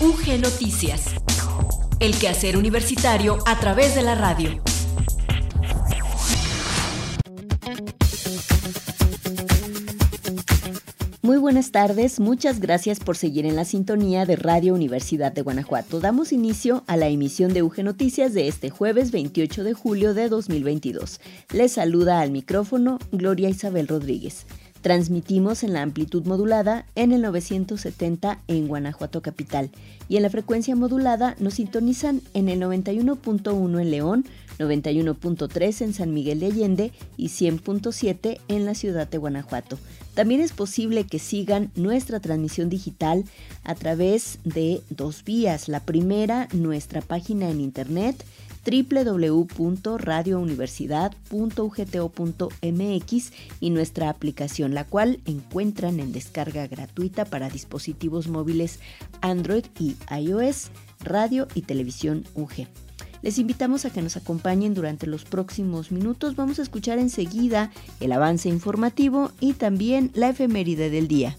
UG Noticias. El quehacer universitario a través de la radio. Muy buenas tardes, muchas gracias por seguir en la sintonía de Radio Universidad de Guanajuato. Damos inicio a la emisión de UG Noticias de este jueves 28 de julio de 2022. Les saluda al micrófono Gloria Isabel Rodríguez. Transmitimos en la amplitud modulada en el 970 en Guanajuato Capital y en la frecuencia modulada nos sintonizan en el 91.1 en León, 91.3 en San Miguel de Allende y 100.7 en la ciudad de Guanajuato. También es posible que sigan nuestra transmisión digital a través de dos vías. La primera, nuestra página en internet www.radiouniversidad.ugto.mx y nuestra aplicación, la cual encuentran en descarga gratuita para dispositivos móviles Android y iOS, radio y televisión UG. Les invitamos a que nos acompañen durante los próximos minutos. Vamos a escuchar enseguida el avance informativo y también la efeméride del día.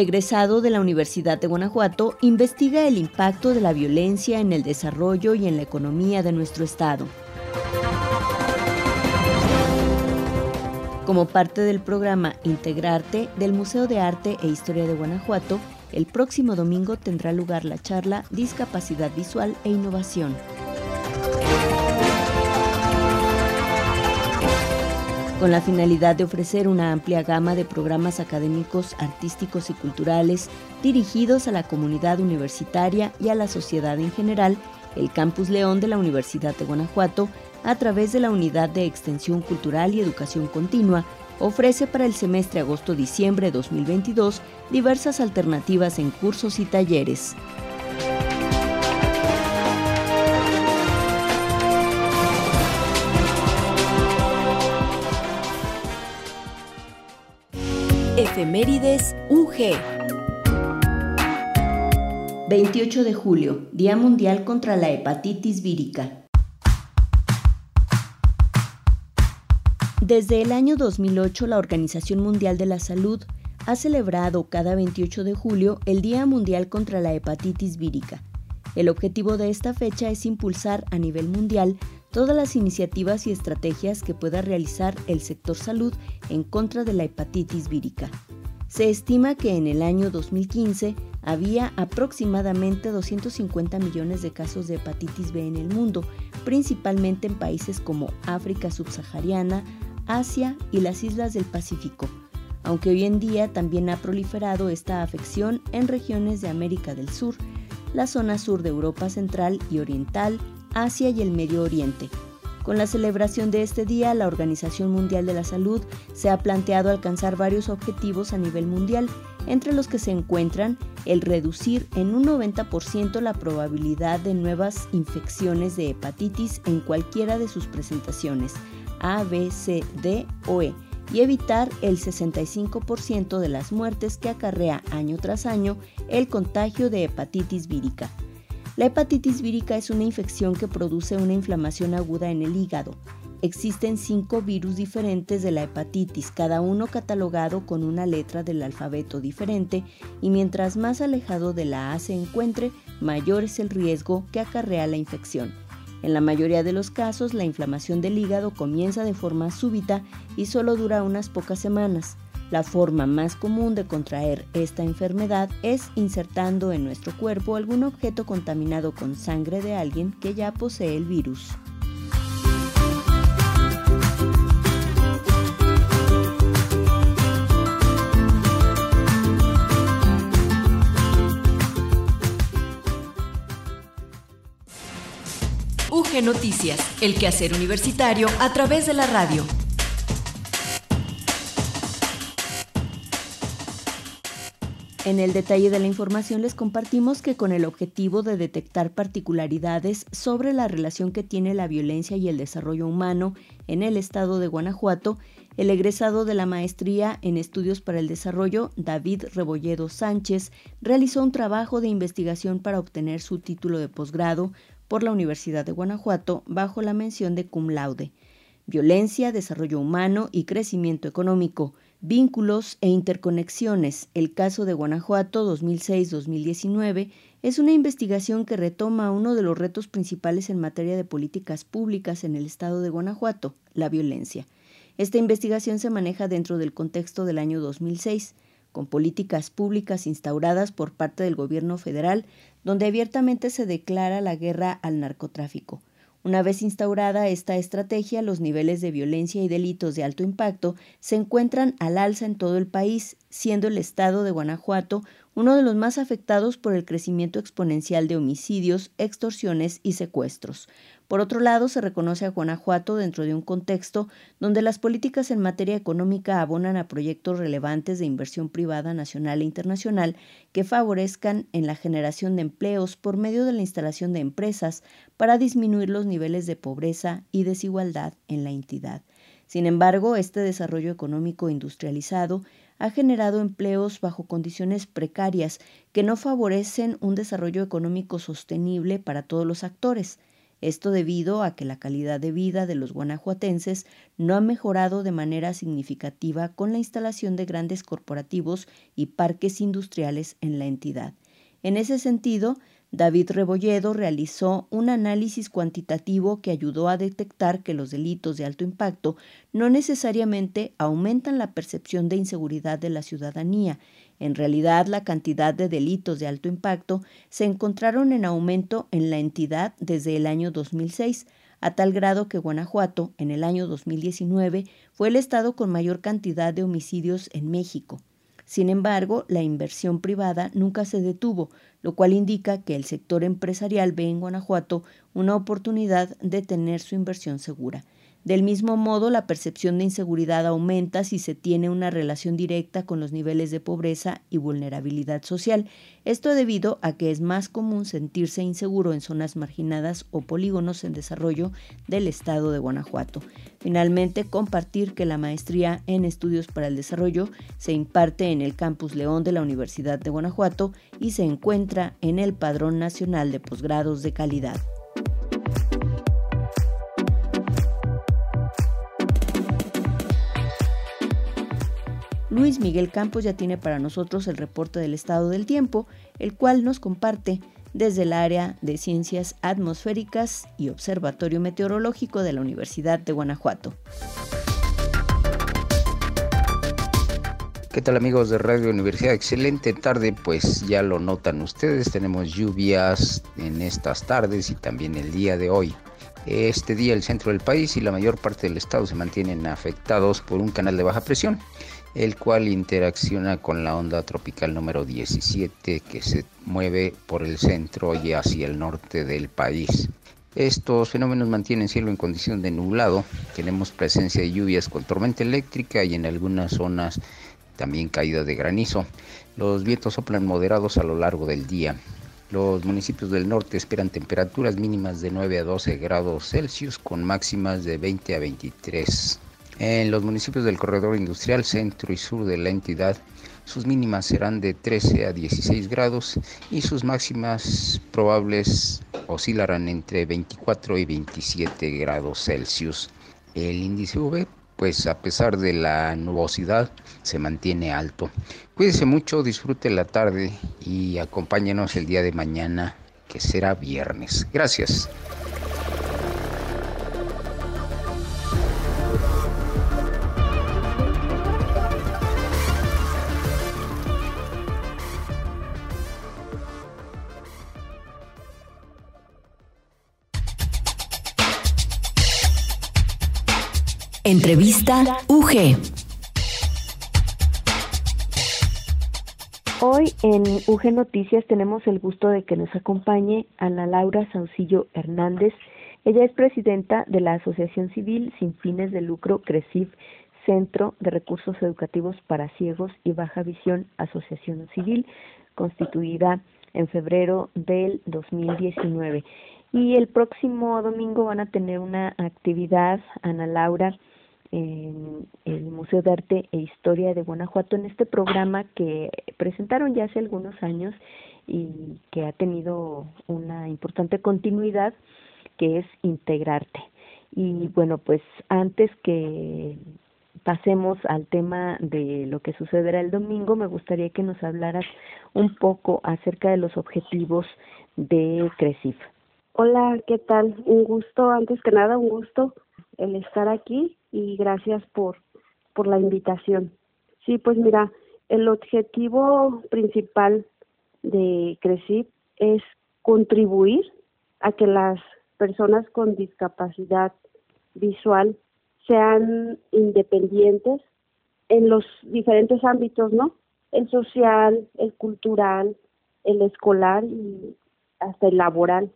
Egresado de la Universidad de Guanajuato, investiga el impacto de la violencia en el desarrollo y en la economía de nuestro estado. Como parte del programa Integrarte del Museo de Arte e Historia de Guanajuato, el próximo domingo tendrá lugar la charla Discapacidad Visual e Innovación. Con la finalidad de ofrecer una amplia gama de programas académicos, artísticos y culturales dirigidos a la comunidad universitaria y a la sociedad en general, el Campus León de la Universidad de Guanajuato, a través de la Unidad de Extensión Cultural y Educación Continua, ofrece para el semestre agosto-diciembre 2022 diversas alternativas en cursos y talleres. Efemérides UG. 28 de julio, Día Mundial contra la Hepatitis Vírica. Desde el año 2008, la Organización Mundial de la Salud ha celebrado cada 28 de julio el Día Mundial contra la Hepatitis Vírica. El objetivo de esta fecha es impulsar a nivel mundial todas las iniciativas y estrategias que pueda realizar el sector salud en contra de la hepatitis vírica. Se estima que en el año 2015 había aproximadamente 250 millones de casos de hepatitis B en el mundo, principalmente en países como África subsahariana, Asia y las islas del Pacífico, aunque hoy en día también ha proliferado esta afección en regiones de América del Sur, la zona sur de Europa Central y Oriental, Asia y el Medio Oriente. Con la celebración de este día, la Organización Mundial de la Salud se ha planteado alcanzar varios objetivos a nivel mundial, entre los que se encuentran el reducir en un 90% la probabilidad de nuevas infecciones de hepatitis en cualquiera de sus presentaciones, A, B, C, D o E, y evitar el 65% de las muertes que acarrea año tras año el contagio de hepatitis vírica. La hepatitis vírica es una infección que produce una inflamación aguda en el hígado. Existen cinco virus diferentes de la hepatitis, cada uno catalogado con una letra del alfabeto diferente, y mientras más alejado de la A se encuentre, mayor es el riesgo que acarrea la infección. En la mayoría de los casos, la inflamación del hígado comienza de forma súbita y solo dura unas pocas semanas. La forma más común de contraer esta enfermedad es insertando en nuestro cuerpo algún objeto contaminado con sangre de alguien que ya posee el virus. UG Noticias, el quehacer universitario a través de la radio. En el detalle de la información les compartimos que con el objetivo de detectar particularidades sobre la relación que tiene la violencia y el desarrollo humano en el estado de Guanajuato, El egresado de la maestría en estudios para el desarrollo, David Rebolledo Sánchez, realizó un trabajo de investigación para obtener su título de posgrado por la Universidad de Guanajuato bajo la mención de cum laude. Violencia, desarrollo humano y crecimiento económico, vínculos e interconexiones. El caso de Guanajuato 2006-2019 es una investigación que retoma uno de los retos principales en materia de políticas públicas en el estado de Guanajuato, la violencia. Esta investigación se maneja dentro del contexto del año 2006, con políticas públicas instauradas por parte del gobierno federal, donde abiertamente se declara la guerra al narcotráfico. Una vez instaurada esta estrategia, los niveles de violencia y delitos de alto impacto se encuentran al alza en todo el país, siendo el estado de Guanajuato uno de los más afectados por el crecimiento exponencial de homicidios, extorsiones y secuestros. Por otro lado, se reconoce a Guanajuato dentro de un contexto donde las políticas en materia económica abonan a proyectos relevantes de inversión privada nacional e internacional que favorezcan en la generación de empleos por medio de la instalación de empresas para disminuir los niveles de pobreza y desigualdad en la entidad. Sin embargo, este desarrollo económico industrializado ha generado empleos bajo condiciones precarias que no favorecen un desarrollo económico sostenible para todos los actores. Esto debido a que la calidad de vida de los guanajuatenses no ha mejorado de manera significativa con la instalación de grandes corporativos y parques industriales en la entidad. En ese sentido, David Rebolledo realizó un análisis cuantitativo que ayudó a detectar que los delitos de alto impacto no necesariamente aumentan la percepción de inseguridad de la ciudadanía. En realidad, la cantidad de delitos de alto impacto se encontraron en aumento en la entidad desde el año 2006, a tal grado que Guanajuato, en el año 2019, fue el estado con mayor cantidad de homicidios en México. Sin embargo, la inversión privada nunca se detuvo, lo cual indica que el sector empresarial ve en Guanajuato una oportunidad de tener su inversión segura. Del mismo modo, la percepción de inseguridad aumenta si se tiene una relación directa con los niveles de pobreza y vulnerabilidad social. Esto debido a que es más común sentirse inseguro en zonas marginadas o polígonos en desarrollo del estado de Guanajuato. Finalmente, compartir que la maestría en estudios para el desarrollo se imparte en el Campus León de la Universidad de Guanajuato y se encuentra en el Padrón Nacional de Posgrados de Calidad. Luis Miguel Campos ya tiene para nosotros el reporte del estado del tiempo, el cual nos comparte desde el área de ciencias atmosféricas y observatorio meteorológico de la Universidad de Guanajuato. ¿Qué tal amigos de Radio Universidad? Excelente tarde, pues ya lo notan ustedes, tenemos lluvias en estas tardes y también el día de hoy. Este día el centro del país y la mayor parte del estado se mantienen afectados por un canal de baja presión el cual interacciona con la onda tropical número 17 que se mueve por el centro y hacia el norte del país. Estos fenómenos mantienen cielo en condición de nublado. Tenemos presencia de lluvias con tormenta eléctrica y en algunas zonas también caída de granizo. Los vientos soplan moderados a lo largo del día. Los municipios del norte esperan temperaturas mínimas de 9 a 12 grados Celsius con máximas de 20 a 23 en los municipios del corredor industrial centro y sur de la entidad, sus mínimas serán de 13 a 16 grados y sus máximas probables oscilarán entre 24 y 27 grados Celsius. El índice V, pues a pesar de la nubosidad, se mantiene alto. Cuídese mucho, disfrute la tarde y acompáñenos el día de mañana, que será viernes. Gracias. Entrevista UG. Hoy en UG Noticias tenemos el gusto de que nos acompañe Ana Laura Saucillo Hernández. Ella es presidenta de la Asociación Civil Sin Fines de Lucro CRECIV, Centro de Recursos Educativos para Ciegos y Baja Visión Asociación Civil, constituida en febrero del 2019. Y el próximo domingo van a tener una actividad, Ana Laura, en el Museo de Arte e Historia de Guanajuato en este programa que presentaron ya hace algunos años y que ha tenido una importante continuidad que es integrarte. Y bueno, pues antes que pasemos al tema de lo que sucederá el domingo, me gustaría que nos hablaras un poco acerca de los objetivos de CRECIF. Hola, ¿qué tal? Un gusto, antes que nada, un gusto el estar aquí y gracias por, por la invitación. Sí, pues mira, el objetivo principal de CRECIP es contribuir a que las personas con discapacidad visual sean independientes en los diferentes ámbitos, ¿no? El social, el cultural, el escolar y hasta el laboral.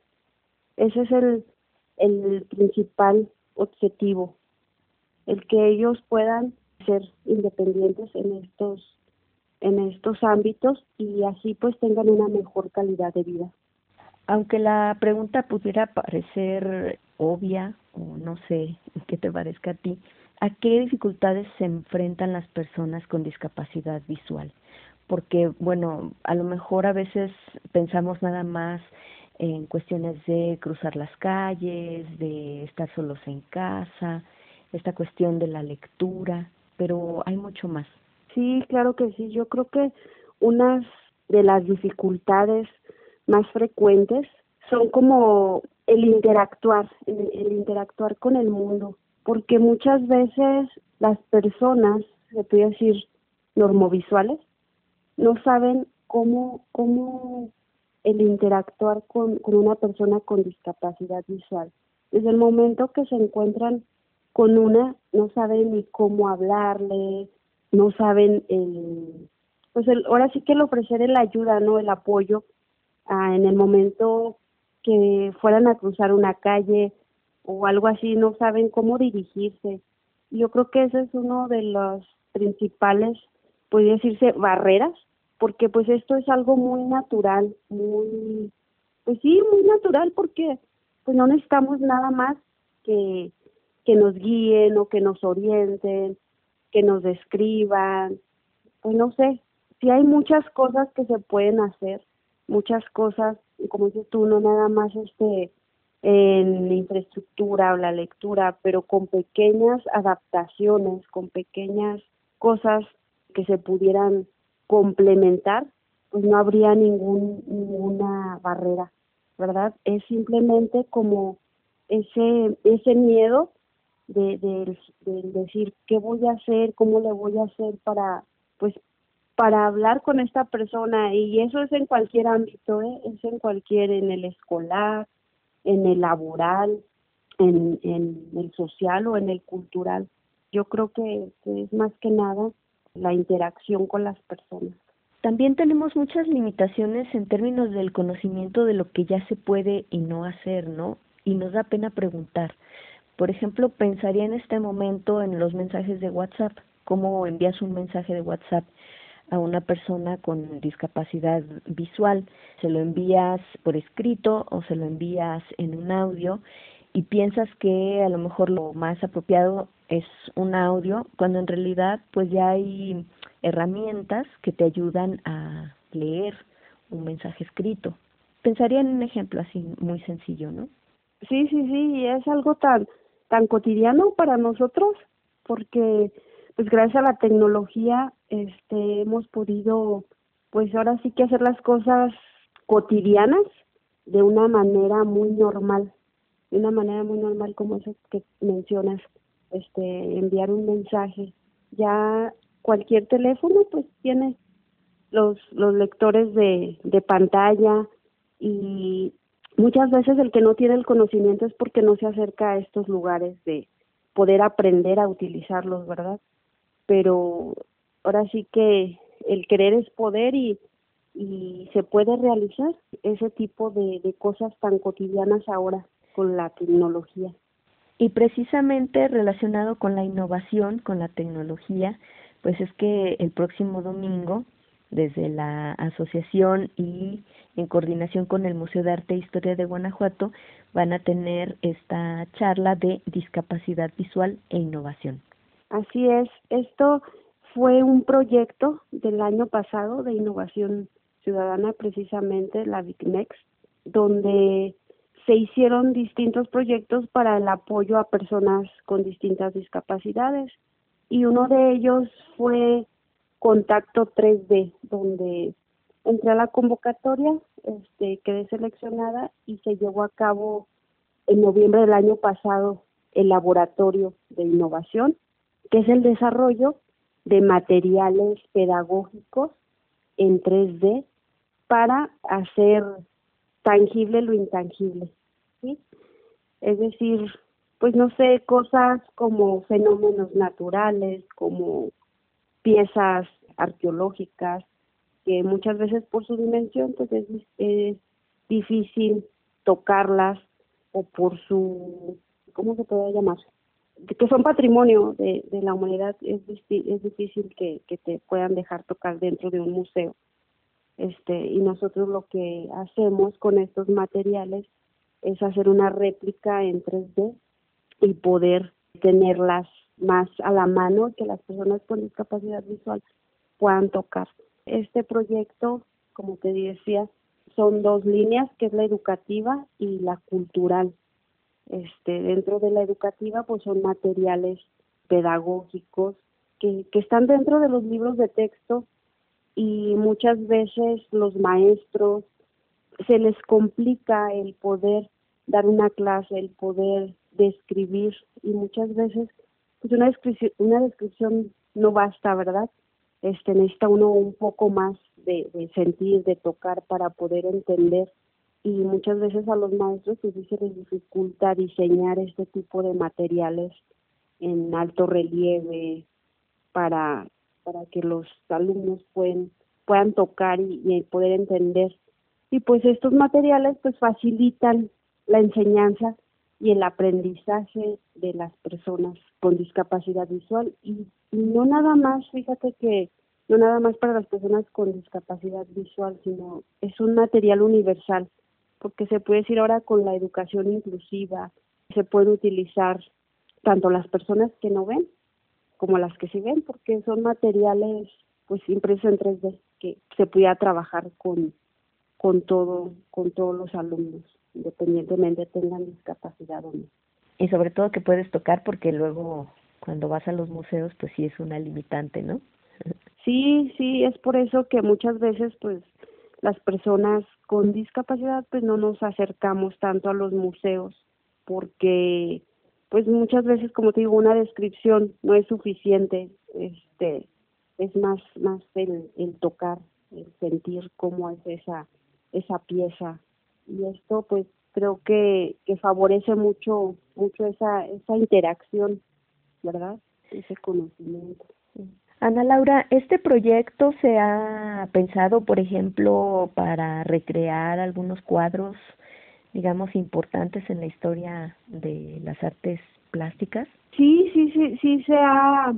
Ese es el, el principal objetivo, el que ellos puedan ser independientes en estos en estos ámbitos y así pues tengan una mejor calidad de vida. Aunque la pregunta pudiera parecer obvia o no sé qué te parezca a ti, ¿a qué dificultades se enfrentan las personas con discapacidad visual? Porque, bueno, a lo mejor a veces pensamos nada más en cuestiones de cruzar las calles, de estar solos en casa, esta cuestión de la lectura, pero hay mucho más. Sí, claro que sí. Yo creo que unas de las dificultades más frecuentes son como el interactuar, el, interactuar con el mundo, porque muchas veces las personas, se puede decir, normovisuales, no saben cómo, cómo el interactuar con, con una persona con discapacidad visual. Desde el momento que se encuentran con una, no saben ni cómo hablarle, no saben el, pues el, ahora sí que el ofrecer el ayuda, ¿no? El apoyo ah, en el momento que fueran a cruzar una calle o algo así, no saben cómo dirigirse. Yo creo que ese es uno de los principales, podría decirse, barreras porque pues esto es algo muy natural, muy, pues sí, muy natural porque pues no necesitamos nada más que, que nos guíen o que nos orienten, que nos describan, pues no sé, sí hay muchas cosas que se pueden hacer, muchas cosas, como dices tú, no nada más este en infraestructura o la lectura, pero con pequeñas adaptaciones, con pequeñas cosas que se pudieran complementar, pues no habría ningún, ninguna barrera, ¿verdad? Es simplemente como ese, ese miedo de, de, decir qué voy a hacer, cómo le voy a hacer para, pues, para hablar con esta persona y eso es en cualquier ámbito, ¿eh? es en cualquier, en el escolar, en el laboral, en, en el social o en el cultural. Yo creo que es más que nada la interacción con las personas. También tenemos muchas limitaciones en términos del conocimiento de lo que ya se puede y no hacer, ¿no? Y nos da pena preguntar. Por ejemplo, pensaría en este momento en los mensajes de WhatsApp, cómo envías un mensaje de WhatsApp a una persona con discapacidad visual, se lo envías por escrito o se lo envías en un audio y piensas que a lo mejor lo más apropiado es un audio, cuando en realidad pues ya hay herramientas que te ayudan a leer un mensaje escrito. Pensaría en un ejemplo así muy sencillo, ¿no? Sí, sí, sí, es algo tan tan cotidiano para nosotros porque pues gracias a la tecnología este hemos podido pues ahora sí que hacer las cosas cotidianas de una manera muy normal, de una manera muy normal como eso que mencionas este enviar un mensaje. Ya cualquier teléfono pues tiene los los lectores de, de pantalla y muchas veces el que no tiene el conocimiento es porque no se acerca a estos lugares de poder aprender a utilizarlos, ¿verdad? Pero ahora sí que el querer es poder y, y se puede realizar ese tipo de, de cosas tan cotidianas ahora con la tecnología. Y precisamente relacionado con la innovación, con la tecnología, pues es que el próximo domingo, desde la asociación y en coordinación con el Museo de Arte e Historia de Guanajuato, van a tener esta charla de discapacidad visual e innovación. Así es, esto fue un proyecto del año pasado de innovación ciudadana, precisamente la VICNEX, donde se hicieron distintos proyectos para el apoyo a personas con distintas discapacidades y uno de ellos fue Contacto 3D, donde entré a la convocatoria, este, quedé seleccionada y se llevó a cabo en noviembre del año pasado el laboratorio de innovación, que es el desarrollo de materiales pedagógicos en 3D para hacer tangible lo intangible, ¿sí? Es decir, pues no sé, cosas como fenómenos naturales, como piezas arqueológicas, que muchas veces por su dimensión pues es, difícil tocarlas o por su, ¿cómo se puede llamar? que son patrimonio de, de la humanidad, es, es difícil que, que te puedan dejar tocar dentro de un museo este y nosotros lo que hacemos con estos materiales es hacer una réplica en 3D y poder tenerlas más a la mano que las personas con discapacidad visual puedan tocar. Este proyecto, como te decía, son dos líneas, que es la educativa y la cultural. Este, dentro de la educativa, pues son materiales pedagógicos que, que están dentro de los libros de texto y muchas veces los maestros se les complica el poder dar una clase, el poder describir y muchas veces pues una descripción, una descripción no basta, ¿verdad? Este necesita uno un poco más de, sentir, de tocar para poder entender y muchas veces a los maestros pues se les dificulta diseñar este tipo de materiales en alto relieve para para que los alumnos pueden, puedan tocar y, poder entender. Y pues estos materiales pues facilitan la enseñanza y el aprendizaje de las personas con discapacidad visual. Y, no nada más, fíjate que no nada más para las personas con discapacidad visual, sino es un material universal, porque se puede decir ahora con la educación inclusiva, se puede utilizar tanto las personas que no ven como las que se ven, porque son materiales pues impresos en 3D que se pudiera trabajar con con todo con todos los alumnos, independientemente tengan discapacidad o no. Y sobre todo que puedes tocar porque luego cuando vas a los museos pues sí es una limitante, ¿no? Sí, sí, es por eso que muchas veces pues las personas con discapacidad pues no nos acercamos tanto a los museos porque pues muchas veces como te digo una descripción no es suficiente este es más más el, el tocar el sentir cómo es esa esa pieza y esto pues creo que, que favorece mucho mucho esa esa interacción verdad ese conocimiento. Ana Laura, ¿este proyecto se ha pensado, por ejemplo, para recrear algunos cuadros digamos, importantes en la historia de las artes plásticas? Sí, sí, sí, sí se ha,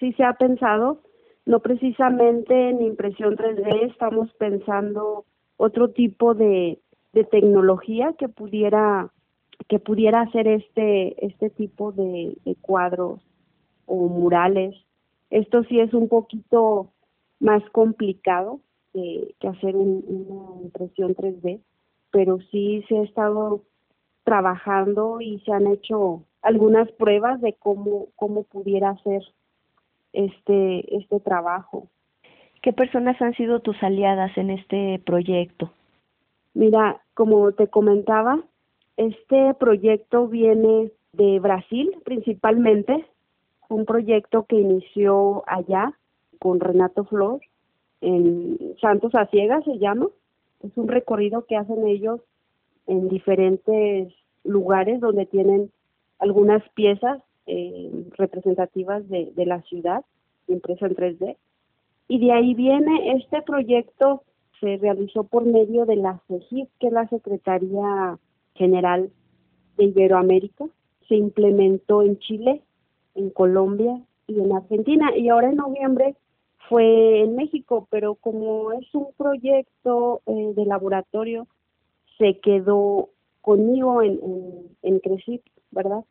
sí se ha pensado, no precisamente en impresión 3D, estamos pensando otro tipo de, de tecnología que pudiera que pudiera hacer este este tipo de, cuadros o murales. Esto sí es un poquito más complicado que, hacer una impresión 3D, pero sí se ha estado trabajando y se han hecho algunas pruebas de cómo cómo pudiera ser este este trabajo. ¿Qué personas han sido tus aliadas en este proyecto? Mira, como te comentaba, este proyecto viene de Brasil principalmente, un proyecto que inició allá con Renato Flor en Santos a Ciegas se llama es un recorrido que hacen ellos en diferentes lugares donde tienen algunas piezas eh, representativas de, de la ciudad, impresa en 3D. Y de ahí viene este proyecto, se realizó por medio de la CEGIP, que es la Secretaría General de Iberoamérica. Se implementó en Chile, en Colombia y en Argentina. Y ahora en noviembre fue en México, pero como es un proyecto eh, de laboratorio, se quedó conmigo en, en, en ¿verdad?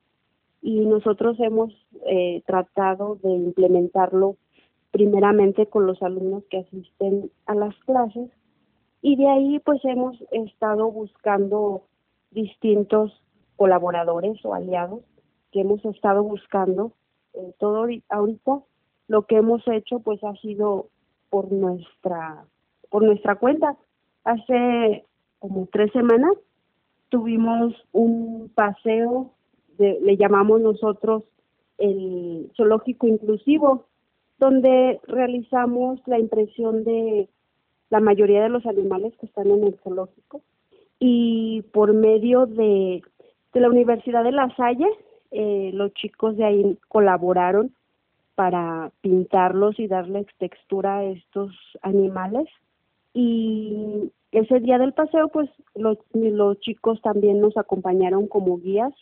y nosotros hemos eh, tratado de implementarlo primeramente con los alumnos que asisten a las clases y de ahí pues hemos estado buscando distintos colaboradores o aliados que hemos estado buscando todo ahorita. Lo que hemos hecho pues ha sido por nuestra por nuestra cuenta. Hace como tres semanas tuvimos un paseo le llamamos nosotros el zoológico inclusivo donde realizamos la impresión de la mayoría de los animales que están en el zoológico. Y por medio de, de la Universidad de La Salle, eh, los chicos de ahí colaboraron para pintarlos y darles textura a estos animales. Y ese día del paseo pues los, los chicos también nos acompañaron como guías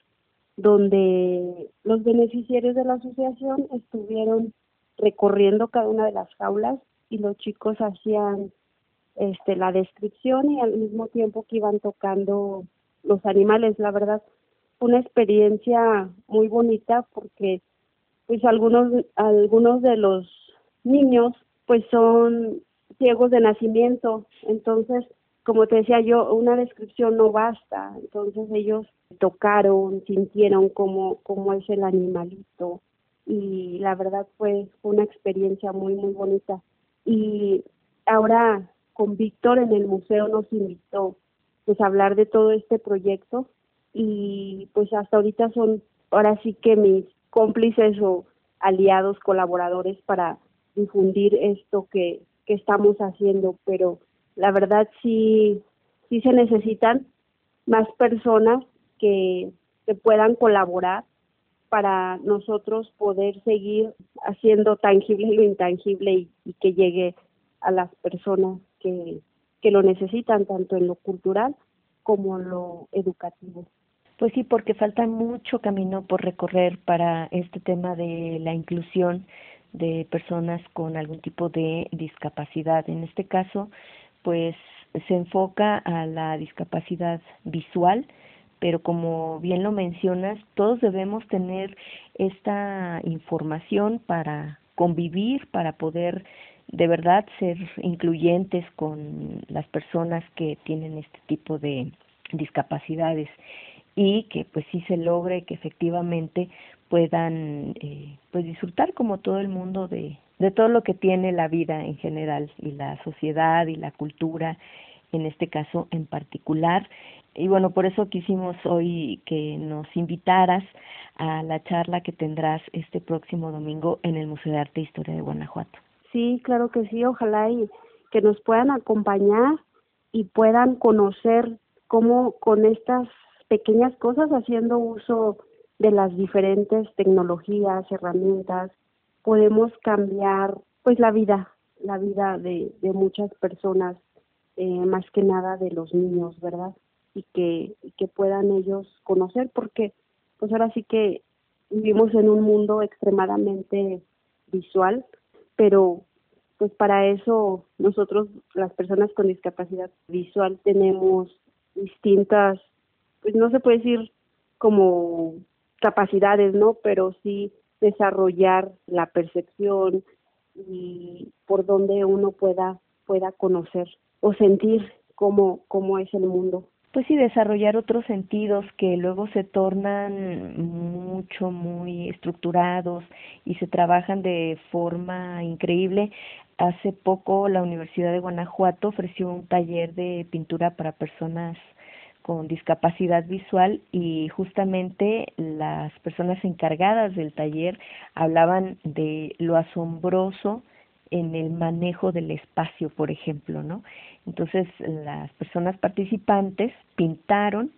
donde los beneficiarios de la asociación estuvieron recorriendo cada una de las jaulas y los chicos hacían este la descripción y al mismo tiempo que iban tocando los animales. La verdad una experiencia muy bonita porque pues algunos algunos de los niños pues son ciegos de nacimiento. Entonces como te decía yo una descripción no basta. Entonces ellos tocaron sintieron cómo cómo es el animalito. Y la verdad fue una experiencia muy muy bonita. Y ahora con Víctor en el museo nos invitó pues a hablar de todo este proyecto y pues hasta ahorita son ahora sí que mis cómplices o aliados colaboradores para difundir esto que, que estamos haciendo pero la verdad sí sí se necesitan más personas que, que puedan colaborar para nosotros poder seguir haciendo tangible lo intangible y, que llegue a las personas que, lo necesitan, tanto en lo cultural como en lo educativo. Pues sí, porque falta mucho camino por recorrer para este tema de la inclusión de personas con algún tipo de discapacidad. En este caso, pues se enfoca a la discapacidad visual, pero como bien lo mencionas, todos debemos tener esta información para convivir, para poder de verdad ser incluyentes con las personas que tienen este tipo de discapacidades y que pues sí se logre que efectivamente puedan eh, pues disfrutar como todo el mundo de, de todo lo que tiene la vida en general y la sociedad y la cultura en este caso en particular y bueno, por eso quisimos hoy que nos invitaras a la charla que tendrás este próximo domingo en el Museo de Arte e Historia de Guanajuato. Sí, claro que sí, ojalá y que nos puedan acompañar y puedan conocer cómo con estas pequeñas cosas, haciendo uso de las diferentes tecnologías, herramientas, podemos cambiar pues la vida, la vida de, de muchas personas, eh, más que nada de los niños, ¿verdad? y que, que puedan ellos conocer, porque pues ahora sí que vivimos en un mundo extremadamente visual, pero pues para eso nosotros, las personas con discapacidad visual, tenemos distintas, pues no se puede decir como capacidades, ¿no? Pero sí desarrollar la percepción y por donde uno pueda pueda conocer o sentir cómo cómo es el mundo pues sí, desarrollar otros sentidos que luego se tornan mucho, muy estructurados y se trabajan de forma increíble. Hace poco la Universidad de Guanajuato ofreció un taller de pintura para personas con discapacidad visual y justamente las personas encargadas del taller hablaban de lo asombroso en el manejo del espacio, por ejemplo, ¿no? Entonces, las personas participantes pintaron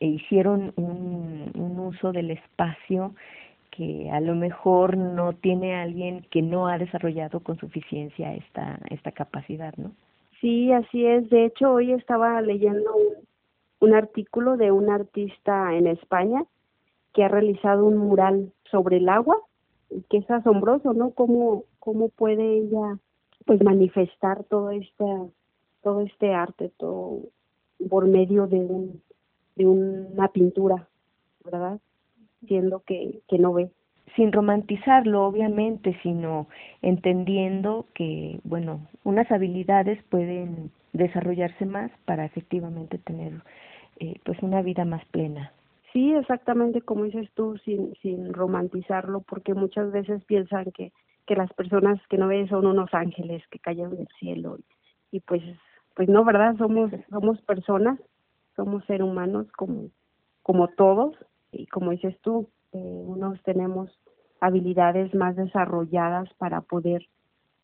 e hicieron un, uso del espacio que a lo mejor no tiene alguien que no ha desarrollado con suficiencia esta, esta capacidad, ¿no? Sí, así es. De hecho, hoy estaba leyendo un, artículo de un artista en España que ha realizado un mural sobre el agua, que es asombroso, ¿no? Cómo, cómo puede ella pues manifestar todo este todo este arte todo por medio de un de una pintura verdad siendo que, que no ve. Sin romantizarlo obviamente, sino entendiendo que, bueno, unas habilidades pueden desarrollarse más para efectivamente tener eh, pues una vida más plena. Sí, exactamente como dices tú, sin, sin romantizarlo, porque muchas veces piensan que, que las personas que no ven son unos ángeles que caen del cielo y, pues pues no, ¿verdad? Somos somos personas, somos seres humanos como como todos y como dices tú, eh, unos tenemos habilidades más desarrolladas para poder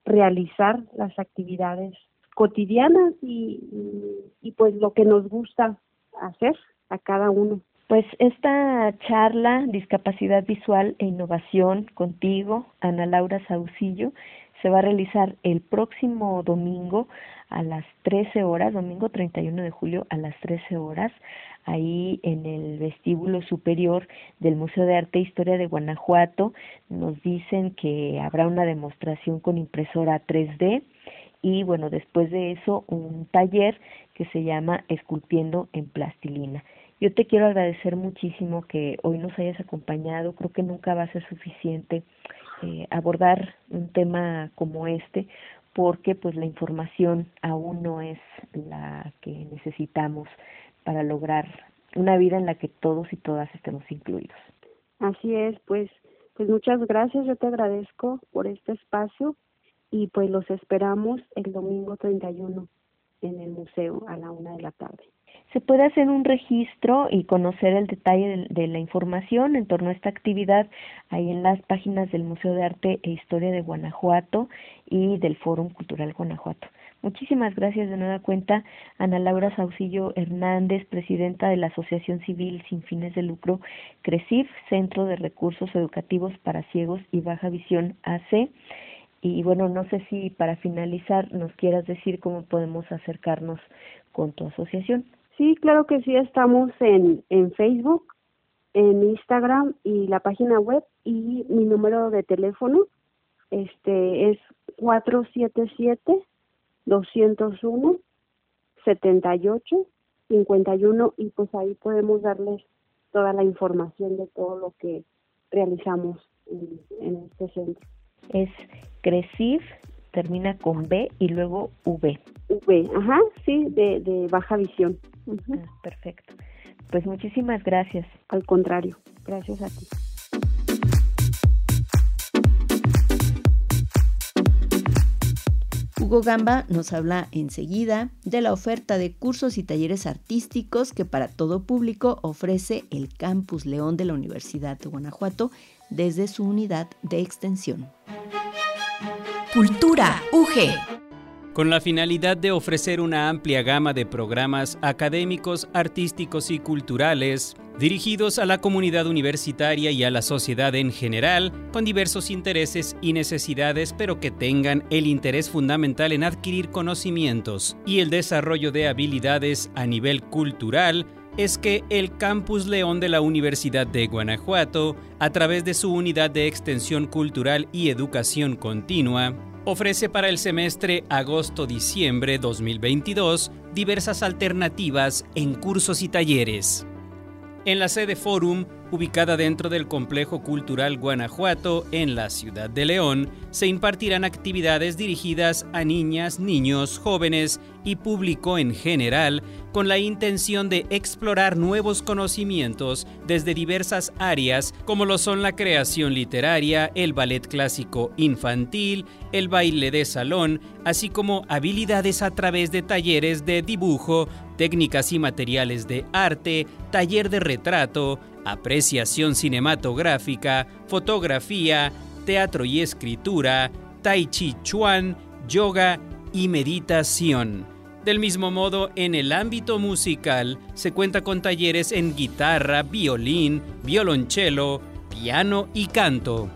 realizar las actividades cotidianas y, y, pues lo que nos gusta hacer a cada uno. Pues esta charla, Discapacidad Visual e Innovación contigo, Ana Laura Saucillo, se va a realizar el próximo domingo a las 13 horas, domingo 31 de julio a las 13 horas, ahí en el vestíbulo superior del Museo de Arte e Historia de Guanajuato. Nos dicen que habrá una demostración con impresora 3D y bueno, después de eso un taller que se llama Esculpiendo en Plastilina. Yo te quiero agradecer muchísimo que hoy nos hayas acompañado. Creo que nunca va a ser suficiente eh, abordar un tema como este porque pues la información aún no es la que necesitamos para lograr una vida en la que todos y todas estemos incluidos. Así es, pues pues muchas gracias, yo te agradezco por este espacio y pues los esperamos el domingo 31 en el museo a la una de la tarde se puede hacer un registro y conocer el detalle de, la información en torno a esta actividad ahí en las páginas del Museo de Arte e Historia de Guanajuato y del Fórum Cultural Guanajuato. Muchísimas gracias de nueva cuenta, Ana Laura Saucillo Hernández, presidenta de la Asociación Civil Sin Fines de Lucro CRECIF, Centro de Recursos Educativos para Ciegos y Baja Visión AC. Y bueno, no sé si para finalizar nos quieras decir cómo podemos acercarnos con tu asociación. Sí, claro que sí, estamos en, en Facebook, en Instagram y la página web y mi número de teléfono este es 477 201 78 51 y pues ahí podemos darles toda la información de todo lo que realizamos en, en este centro. Es CRECIF termina con B y luego V. V, ajá, sí, de, de baja visión. Ah, perfecto. Pues muchísimas gracias. Al contrario, gracias a ti. Hugo Gamba nos habla enseguida de la oferta de cursos y talleres artísticos que para todo público ofrece el Campus León de la Universidad de Guanajuato desde su unidad de extensión. Cultura UG. Con la finalidad de ofrecer una amplia gama de programas académicos, artísticos y culturales, dirigidos a la comunidad universitaria y a la sociedad en general, con diversos intereses y necesidades, pero que tengan el interés fundamental en adquirir conocimientos y el desarrollo de habilidades a nivel cultural, es que el Campus León de la Universidad de Guanajuato, a través de su unidad de extensión cultural y educación continua, ofrece para el semestre agosto-diciembre 2022 diversas alternativas en cursos y talleres. En la sede Forum ubicada dentro del Complejo Cultural Guanajuato en la ciudad de León, se impartirán actividades dirigidas a niñas, niños, jóvenes y público en general con la intención de explorar nuevos conocimientos desde diversas áreas como lo son la creación literaria, el ballet clásico infantil, el baile de salón, así como habilidades a través de talleres de dibujo, técnicas y materiales de arte, taller de retrato, apreciación cinematográfica, fotografía, teatro y escritura, tai chi chuan, yoga y meditación. Del mismo modo, en el ámbito musical se cuenta con talleres en guitarra, violín, violonchelo, piano y canto.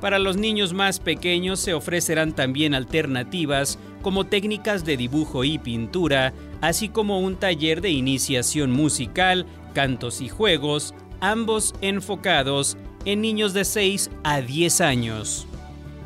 Para los niños más pequeños se ofrecerán también alternativas como técnicas de dibujo y pintura, así como un taller de iniciación musical, cantos y juegos, ambos enfocados en niños de 6 a 10 años.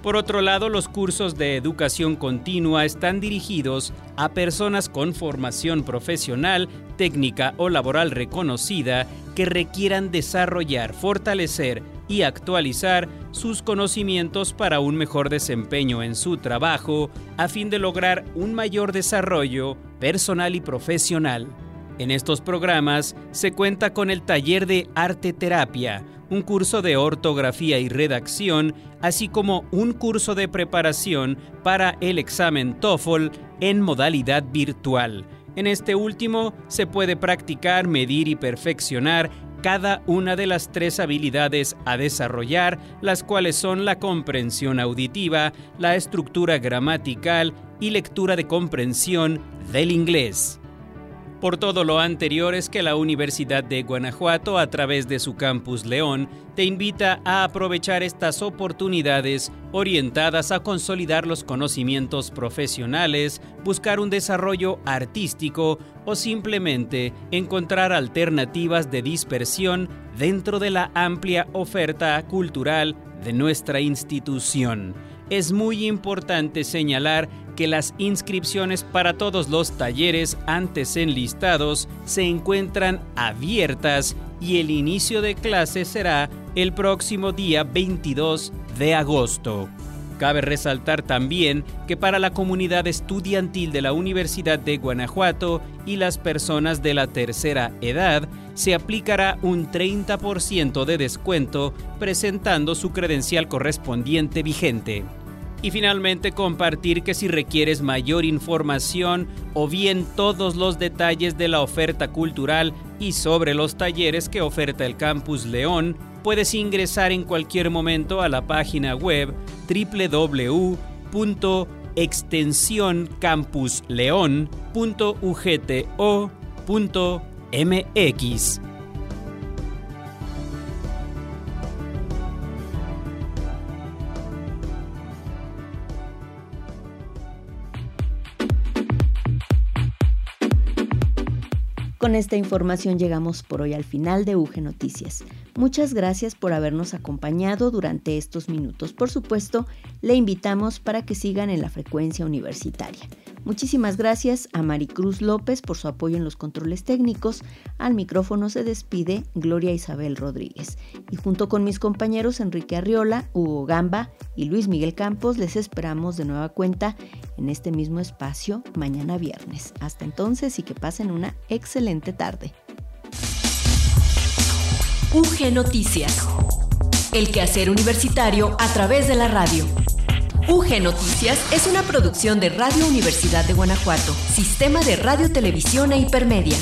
Por otro lado, los cursos de educación continua están dirigidos a personas con formación profesional, técnica o laboral reconocida que requieran desarrollar, fortalecer y actualizar sus conocimientos para un mejor desempeño en su trabajo a fin de lograr un mayor desarrollo personal y profesional. En estos programas se cuenta con el taller de arte terapia, un curso de ortografía y redacción, así como un curso de preparación para el examen TOEFL en modalidad virtual. En este último se puede practicar, medir y perfeccionar cada una de las tres habilidades a desarrollar, las cuales son la comprensión auditiva, la estructura gramatical y lectura de comprensión del inglés. Por todo lo anterior es que la Universidad de Guanajuato, a través de su campus León, te invita a aprovechar estas oportunidades orientadas a consolidar los conocimientos profesionales, buscar un desarrollo artístico o simplemente encontrar alternativas de dispersión dentro de la amplia oferta cultural de nuestra institución. Es muy importante señalar que las inscripciones para todos los talleres antes enlistados se encuentran abiertas y el inicio de clase será el próximo día 22 de agosto. Cabe resaltar también que para la comunidad estudiantil de la Universidad de Guanajuato y las personas de la tercera edad se aplicará un 30% de descuento presentando su credencial correspondiente vigente. Y finalmente compartir que si requieres mayor información o bien todos los detalles de la oferta cultural y sobre los talleres que oferta el Campus León, puedes ingresar en cualquier momento a la página web www.extensioncampusleon.ugto.mx. Con esta información llegamos por hoy al final de UG Noticias. Muchas gracias por habernos acompañado durante estos minutos. Por supuesto, le invitamos para que sigan en la frecuencia universitaria. Muchísimas gracias a Maricruz López por su apoyo en los controles técnicos. Al micrófono se despide Gloria Isabel Rodríguez. Y junto con mis compañeros Enrique Arriola, Hugo Gamba y Luis Miguel Campos, les esperamos de nueva cuenta en este mismo espacio mañana viernes. Hasta entonces y que pasen una excelente tarde. UG Noticias. El quehacer universitario a través de la radio. UG Noticias es una producción de Radio Universidad de Guanajuato, Sistema de Radio, Televisión e Hipermedia.